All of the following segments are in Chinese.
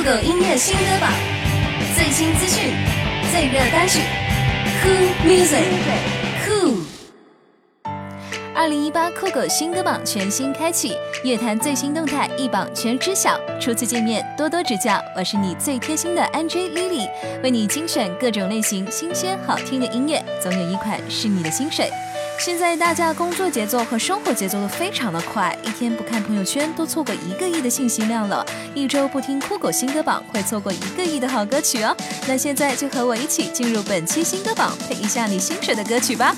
酷狗音乐新歌榜，最新资讯，最热单曲，Cool Music，Cool。二零一八酷狗新歌榜全新开启，乐坛最新动态一榜全知晓。初次见面，多多指教。我是你最贴心的 Angie Lily，为你精选各种类型新鲜好听的音乐，总有一款是你的心水。现在大家工作节奏和生活节奏都非常的快，一天不看朋友圈都错过一个亿的信息量了，一周不听酷狗新歌榜会错过一个亿的好歌曲哦。那现在就和我一起进入本期新歌榜，配一下你心水的歌曲吧。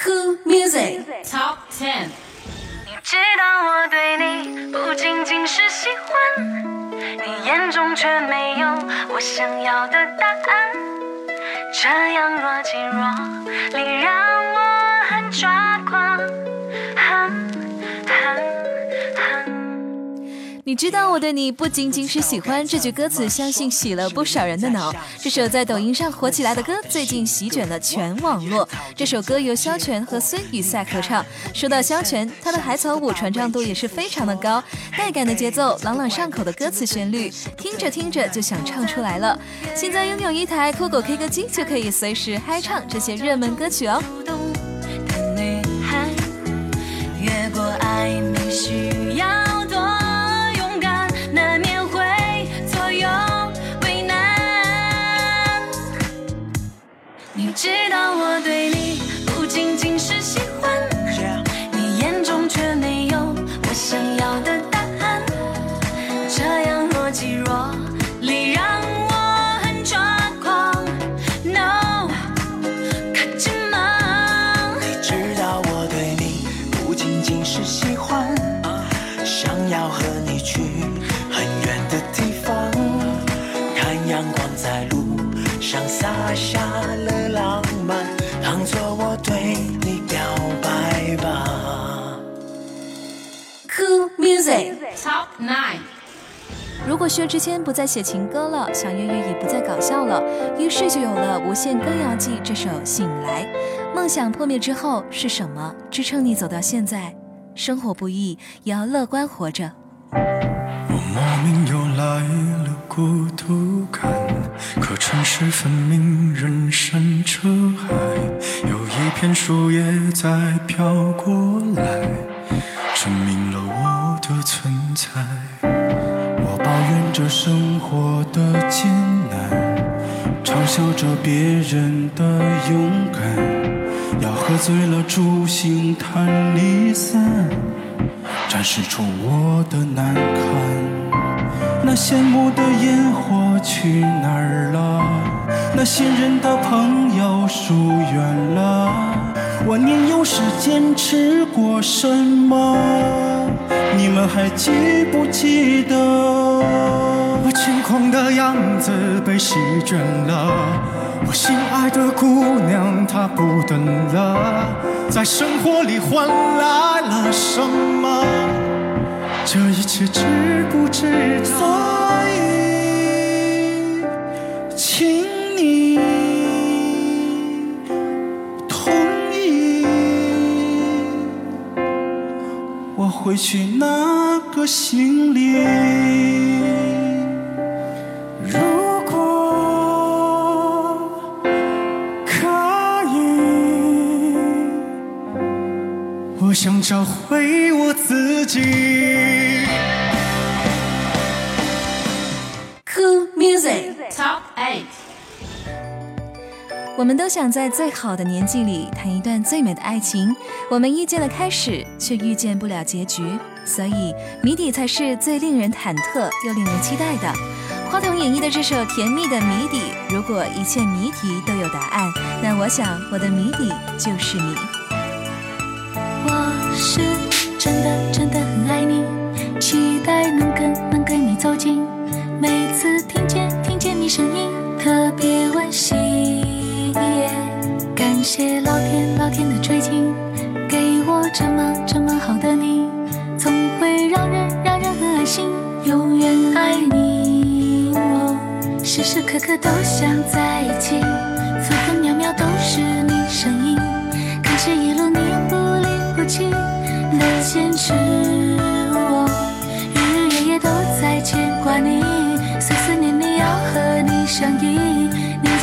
Cool Music Top Ten。你知道我对你不仅仅是喜欢，你眼中却没有我想要的答案，这样若即若离让我。抓狂，你知道我对你不仅仅是喜欢这句歌词，相信洗了不少人的脑。这首在抖音上火起来的歌，最近席卷了全网络。这首歌由萧全和孙雨赛合唱。说到萧全，他的海草舞传唱度也是非常的高，带感的节奏，朗朗上口的歌词旋律，听着听着就想唱出来了。现在拥有一台酷狗 K 歌机，就可以随时嗨唱这些热门歌曲哦。需要。在路上洒下了浪漫，当作我对你表白吧。Cool Music Top Nine。如果薛之谦不再写情歌了，小岳岳也不再搞笑了，于是就有了《无限歌谣季》这首《醒来》。梦想破灭之后是什么支撑你走到现在？生活不易，也要乐观活着。我莫名又来了孤独感，可城市分明人山车海，有一片树叶在飘过来，证明了我的存在。我抱怨着生活的艰难，嘲笑着别人的勇敢。要喝醉了助兴谈离散，展示出我的难堪。那羡慕的烟火去哪了？那信任的朋友疏远了。我年幼时坚持过什么？你们还记不记得？我轻狂的样子被席卷了。我心爱的姑娘，她不等了，在生活里换来了什么？这一切值不值得？请你同意，我会去拿个行李。我想找回我自己。Cool Music Top 我们都想在最好的年纪里谈一段最美的爱情。我们遇见了开始，却遇见不了结局，所以谜底才是最令人忐忑又令人期待的。花童演绎的这首甜蜜的谜底，如果一切谜题都有答案，那我想我的谜底就是你。我是真的真的很爱你，期待能跟能跟你走近。每次听见听见你声音，别温馨。感谢老天老天的垂青，给我这么这么好的你，总会让人让人很安心。永远爱你，我时时刻刻都想在一起，分分秒秒都是你声音。感谢一路你不离不弃。的坚持，我日日夜夜都在牵挂你。相依，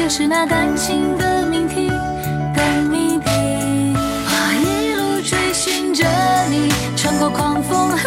是那感情的命题的谜底。我一路追寻着你，穿过狂风和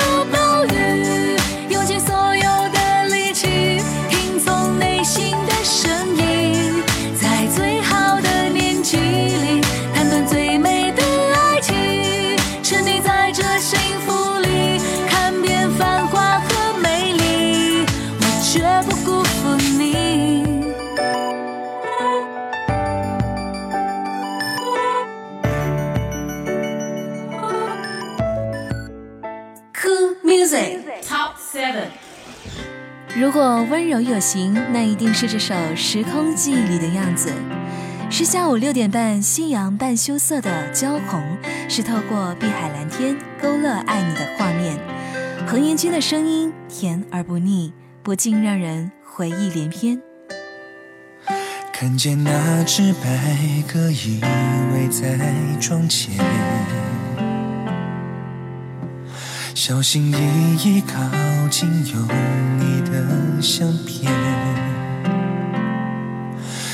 果温柔有型，那一定是这首《时空记忆》里的样子。是下午六点半，夕阳半羞涩的焦红，是透过碧海蓝天勾勒爱你的画面。彭彦君的声音甜而不腻，不禁让人回忆连篇。看见那只白鸽依偎在窗前，小心翼翼靠近有你的相片，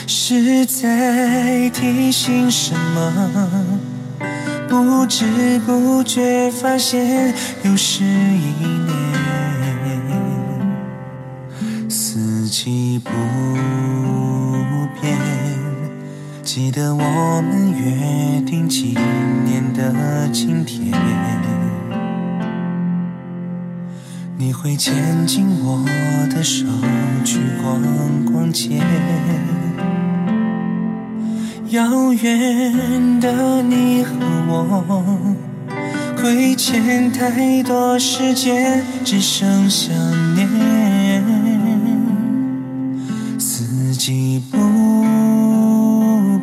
是在提醒什么？不知不觉发现又是一年。四季不变。记得我们约定今年的今天，你会牵紧我的手去逛逛街。遥远的你和我，亏欠太多时间，只剩想念。四季不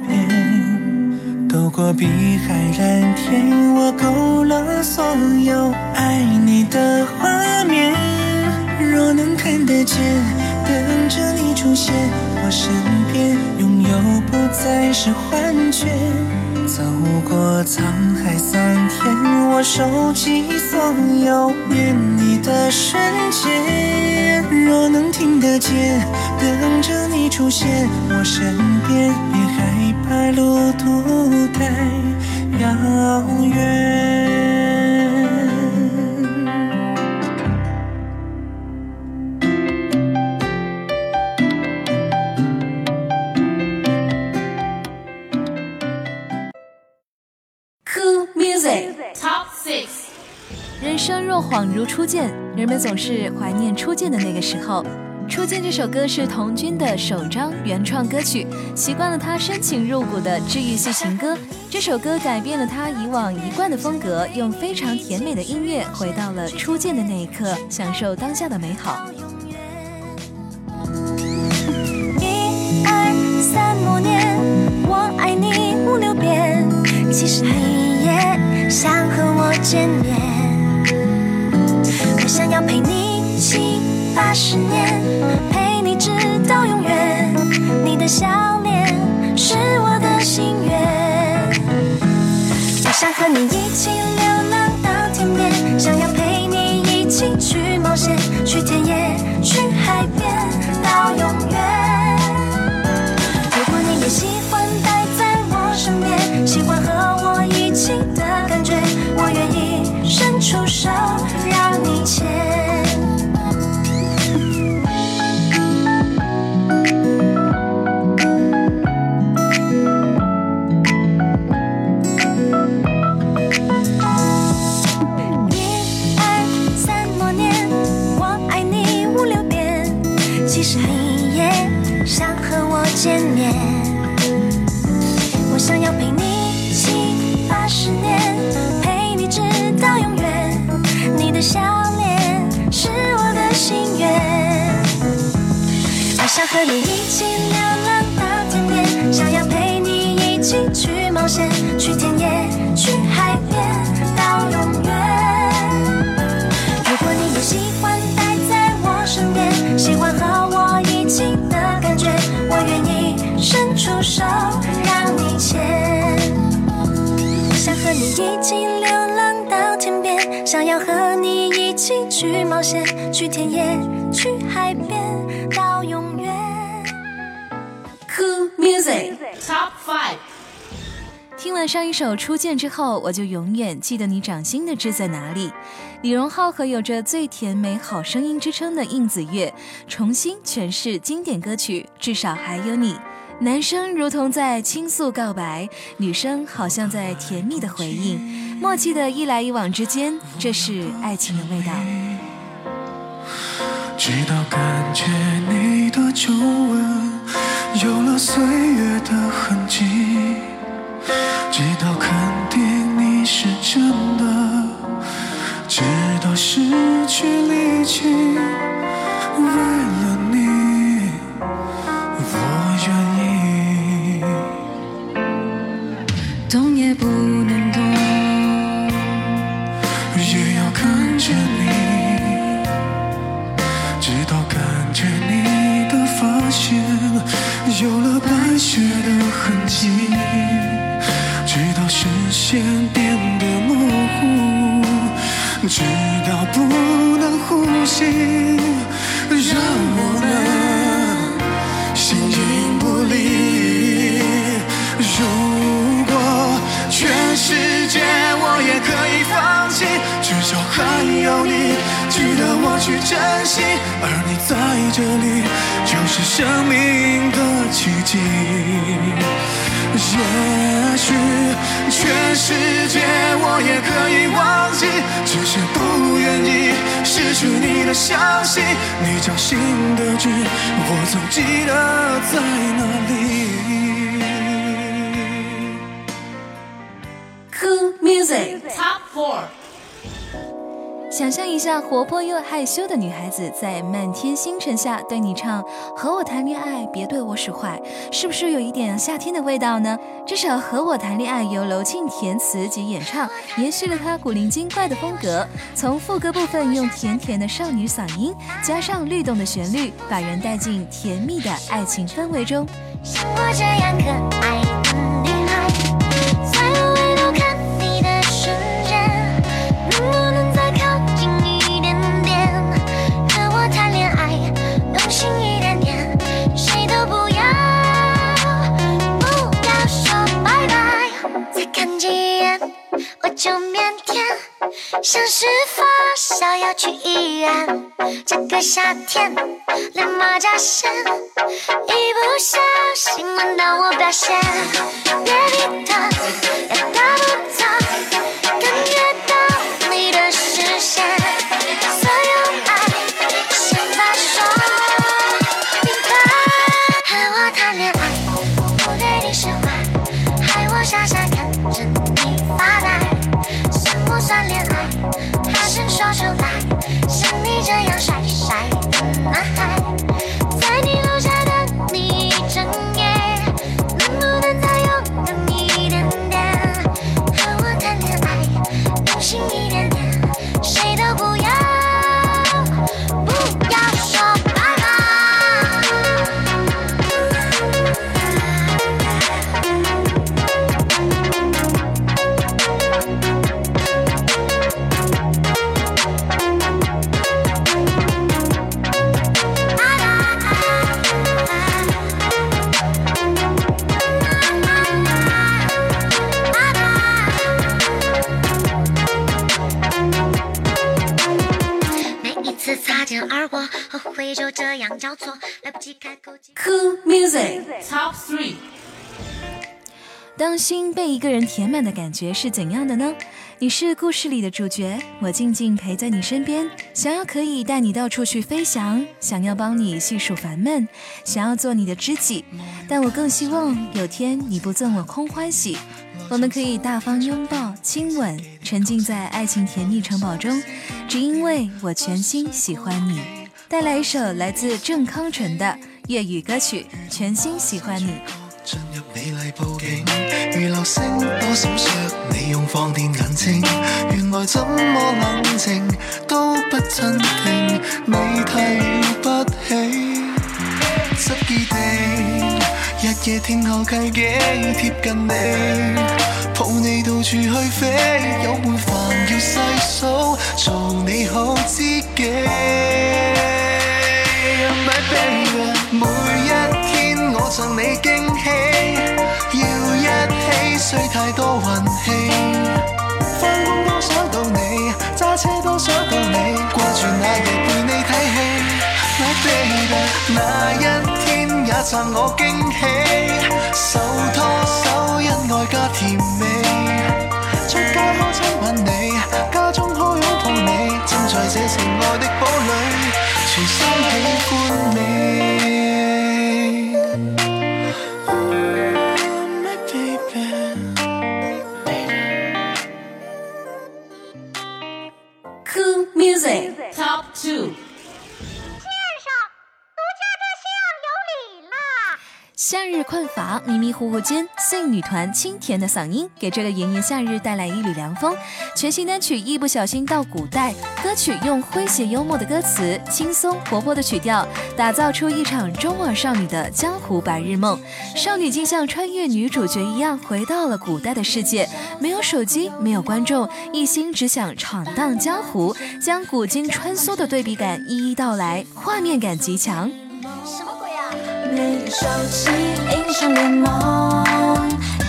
变，透过碧海蓝天，我勾勒所有爱你的画面。若能看得见，等着你出现我身边，拥有不再是幻觉。走过沧海桑田，我收集所有念你的瞬间。若能听得见，等着你出现我身边，别害怕路途太遥远。恍如初见，人们总是怀念初见的那个时候。《初见》这首歌是童军的首张原创歌曲，习惯了他深情入骨的治愈系情歌。这首歌改变了他以往一贯的风格，用非常甜美的音乐回到了初见的那一刻，享受当下的美好。一二三，默念我爱你五六遍。其实你也想和我见面，想要陪你七八十年，陪你直到永远。你的笑脸是冒险，去田野，去海边，到永远。Cool music top Five。听完上一首《初见》之后，我就永远记得你掌心的痣在哪里。李荣浩和有着最甜美好声音之称的应子月重新诠释经典歌曲《至少还有你》。男生如同在倾诉告白，女生好像在甜蜜的回应，默契的一来一往之间，这是爱情的味道。直到感觉你的皱纹有了岁月的痕迹，直到肯定你是真的，直到失去力气，为了你，我珍惜，而你在这里就是生命的奇迹。也许全世界我也可以忘记，只是不愿意失去你的消息。你掌心的痣，我总记得在哪里。Cool Music Top Four。想象一下，活泼又害羞的女孩子在漫天星辰下对你唱“和我谈恋爱，别对我使坏”，是不是有一点夏天的味道呢？这首《和我谈恋爱》由娄庆填词及演唱，延续了他古灵精怪的风格。从副歌部分用甜甜的少女嗓音，加上律动的旋律，把人带进甜蜜的爱情氛围中。像我这样可爱像是发烧要去医院。这个夏天，连马甲线，一不小心闻到我表现，别理他，心被一个人填满的感觉是怎样的呢？你是故事里的主角，我静静陪在你身边，想要可以带你到处去飞翔，想要帮你细数烦闷，想要做你的知己，但我更希望有天你不赠我空欢喜，我们可以大方拥抱、亲吻，沉浸在爱情甜蜜城堡中，只因为我全心喜欢你。带来一首来自郑康純的粤语歌曲《全心喜欢你》。進入美麗佈景，如流星多闪烁，你用放電眼睛，原來怎麼冷靜都不镇定，你太了不起，執意地日夜聽候契機貼近你，抱你到處去飛，有悶煩要細數，做你好知己。赠我惊喜，手拖手，因爱加甜美。呼呼间，sing 女团清甜的嗓音给这个炎炎夏日带来一缕凉风。全新单曲《一不小心到古代》，歌曲用诙谐幽默的歌词、轻松活泼的曲调，打造出一场中二少女的江湖白日梦。少女竟像穿越女主角一样，回到了古代的世界，没有手机，没有观众，一心只想闯荡江湖，将古今穿梭的对比感一一道来，画面感极强。没有手机，英雄联盟，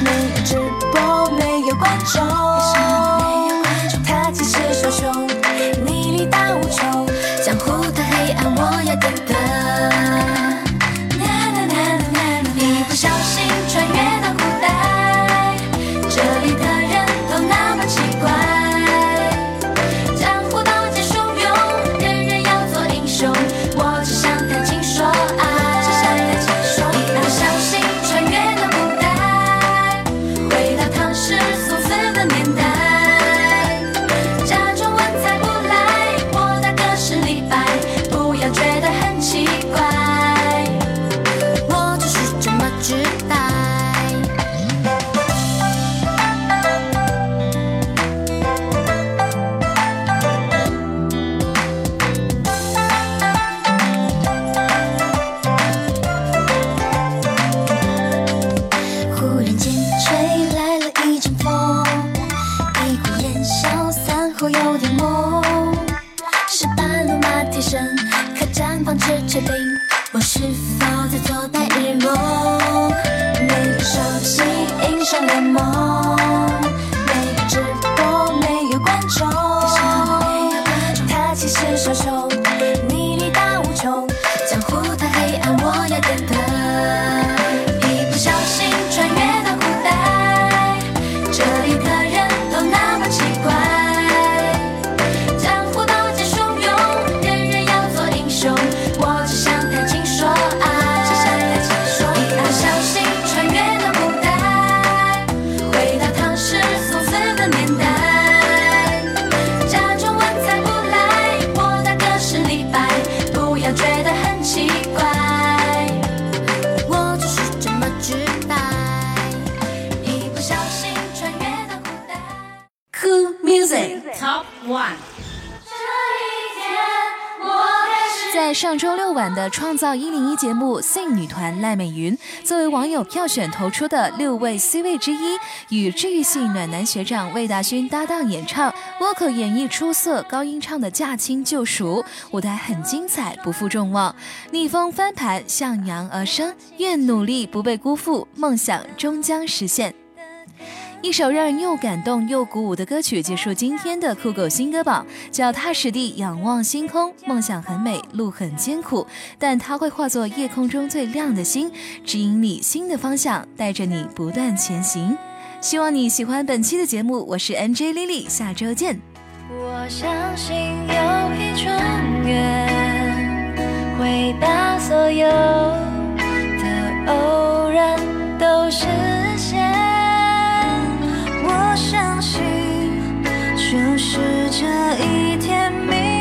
没有直播，没有观众，上周六晚的《创造一零一》节目，sing 女团赖美云作为网友票选投出的六位 C 位之一，与治愈系暖男学长魏大勋搭档演唱，vocal 演绎出色，高音唱的驾轻就熟，舞台很精彩，不负众望。逆风翻盘，向阳而生，愿努力不被辜负，梦想终将实现。一首让人又感动又鼓舞的歌曲，结束今天的酷狗新歌榜。脚踏实地，仰望星空，梦想很美，路很艰苦，但它会化作夜空中最亮的星，指引你新的方向，带着你不断前行。希望你喜欢本期的节目，我是 N J Lili，下周见。我相信有一种缘，会把所有的偶然都是。我相信，就是这一天。